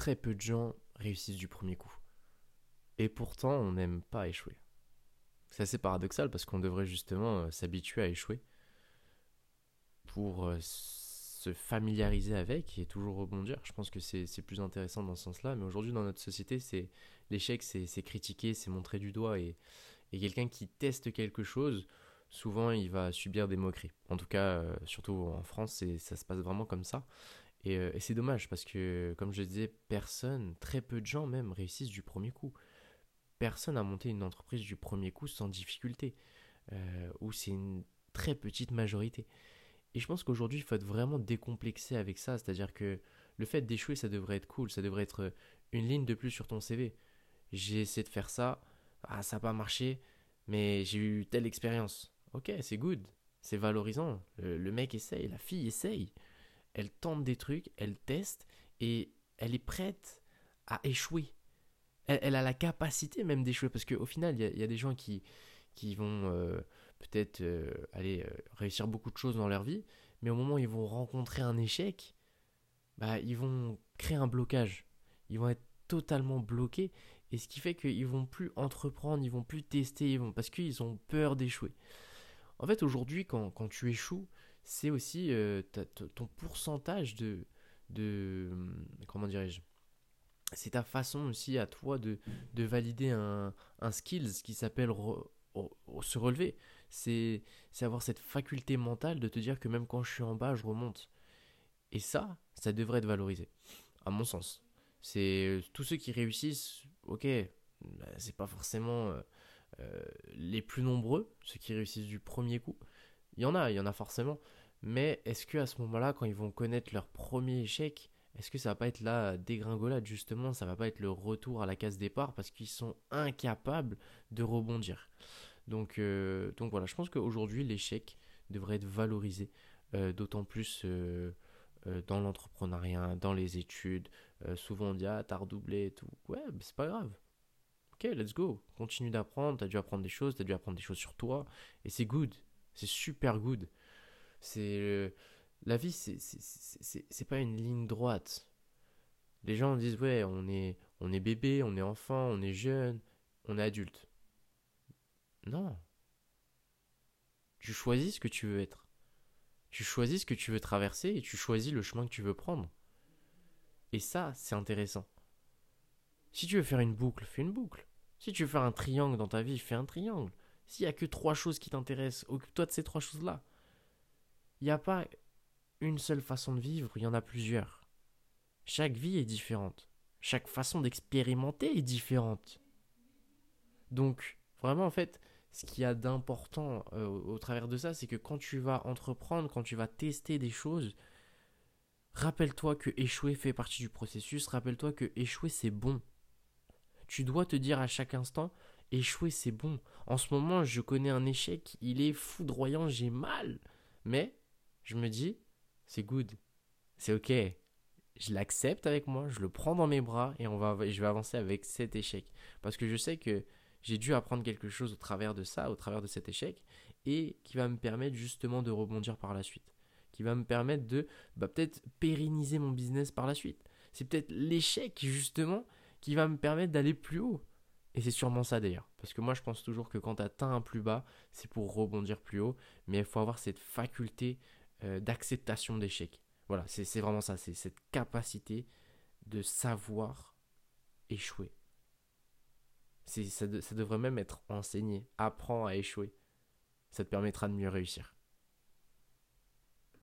très peu de gens réussissent du premier coup. Et pourtant, on n'aime pas échouer. C'est assez paradoxal parce qu'on devrait justement euh, s'habituer à échouer pour euh, se familiariser avec et toujours rebondir. Je pense que c'est plus intéressant dans ce sens-là. Mais aujourd'hui, dans notre société, c'est l'échec, c'est critiquer, c'est montrer du doigt. Et, et quelqu'un qui teste quelque chose, souvent, il va subir des moqueries. En tout cas, euh, surtout en France, ça se passe vraiment comme ça. Et, et c'est dommage parce que, comme je disais, personne, très peu de gens même, réussissent du premier coup personne n'a monté une entreprise du premier coup sans difficulté, euh, ou c'est une très petite majorité. Et je pense qu'aujourd'hui, il faut être vraiment décomplexé avec ça, c'est-à-dire que le fait d'échouer, ça devrait être cool, ça devrait être une ligne de plus sur ton CV. J'ai essayé de faire ça, ah, ça n'a pas marché, mais j'ai eu telle expérience. Ok, c'est good, c'est valorisant. Le, le, mec essaye, la fille essaye. Elle tente des trucs, elle teste, et elle est prête à échouer elle, a la capacité même d'échouer parce qu'au final, il y, a des gens qui, vont euh, peut-être euh, aller euh, réussir beaucoup de choses dans leur vie, mais au moment où ils vont rencontrer un échec, bah, ils vont créer un blocage. Ils vont être totalement bloqués et ce qui fait qu'ils vont plus entreprendre, ils vont plus tester, ils vont parce qu'ils ont peur d'échouer. En fait, aujourd'hui, quand, quand, tu échoues, c'est aussi ton pourcentage de, de comment dirais-je c'est ta façon aussi à toi de, de valider un, un skills qui s'appelle se relever. C'est avoir cette faculté mentale de te dire que même quand je suis en bas, je remonte. Et ça, ça devrait être valorisé, à mon sens. C'est tous ceux qui réussissent, ok, bah, c'est pas forcément euh, euh, les plus nombreux, ceux qui réussissent du premier coup. Il y en a, il y en a forcément. Mais est-ce que à ce moment-là, quand ils vont connaître leur premier échec, est-ce que ça va pas être la dégringolade justement Ça va pas être le retour à la case départ parce qu'ils sont incapables de rebondir? Donc, euh, donc voilà, je pense qu'aujourd'hui l'échec devrait être valorisé, euh, d'autant plus euh, dans l'entrepreneuriat, dans les études. souvent on dit ah t'as redoublé et tout. Ouais, c'est pas grave. Ok, let's go. Continue d'apprendre. T'as dû apprendre des choses, t'as dû apprendre des choses sur toi et c'est good. C'est super good. C'est la vie, c'est pas une ligne droite. Les gens disent ouais, on est, on est bébé, on est enfant, on est jeune, on est adulte. Non. Tu choisis ce que tu veux être. Tu choisis ce que tu veux traverser et tu choisis le chemin que tu veux prendre. Et ça, c'est intéressant. Si tu veux faire une boucle, fais une boucle. Si tu veux faire un triangle dans ta vie, fais un triangle. S'il n'y a que trois choses qui t'intéressent, occupe-toi de ces trois choses-là. Il n'y a pas une seule façon de vivre, il y en a plusieurs. Chaque vie est différente. Chaque façon d'expérimenter est différente. Donc, vraiment, en fait, ce qu'il y a d'important euh, au, travers de ça, c'est que quand tu vas entreprendre, quand tu vas tester des choses, rappelle-toi que échouer fait partie du processus, rappelle-toi que échouer c'est bon. Tu dois te dire à chaque instant, échouer c'est bon. En ce moment, je connais un échec, il est foudroyant, j'ai mal. Mais je me dis, c'est good, c'est ok. Je l'accepte avec moi, je le prends dans mes bras et je vais avancer avec cet échec. Parce que je sais que j'ai dû apprendre quelque chose au travers de ça, au travers de cet échec, et qui va me permettre justement de rebondir par la suite. Qui va me permettre de bah, peut-être pérenniser mon business par la suite. C'est peut-être l'échec justement qui va me permettre d'aller plus haut. Et c'est sûrement ça d'ailleurs. Parce que moi je pense toujours que quand tu atteins un plus bas, c'est pour rebondir plus haut. Mais il faut avoir cette faculté euh, d'acceptation d'échec. Voilà, c'est vraiment ça, c'est cette capacité de savoir échouer. Ça, ça devrait même être enseigné. Apprends à échouer. Ça te permettra de mieux réussir.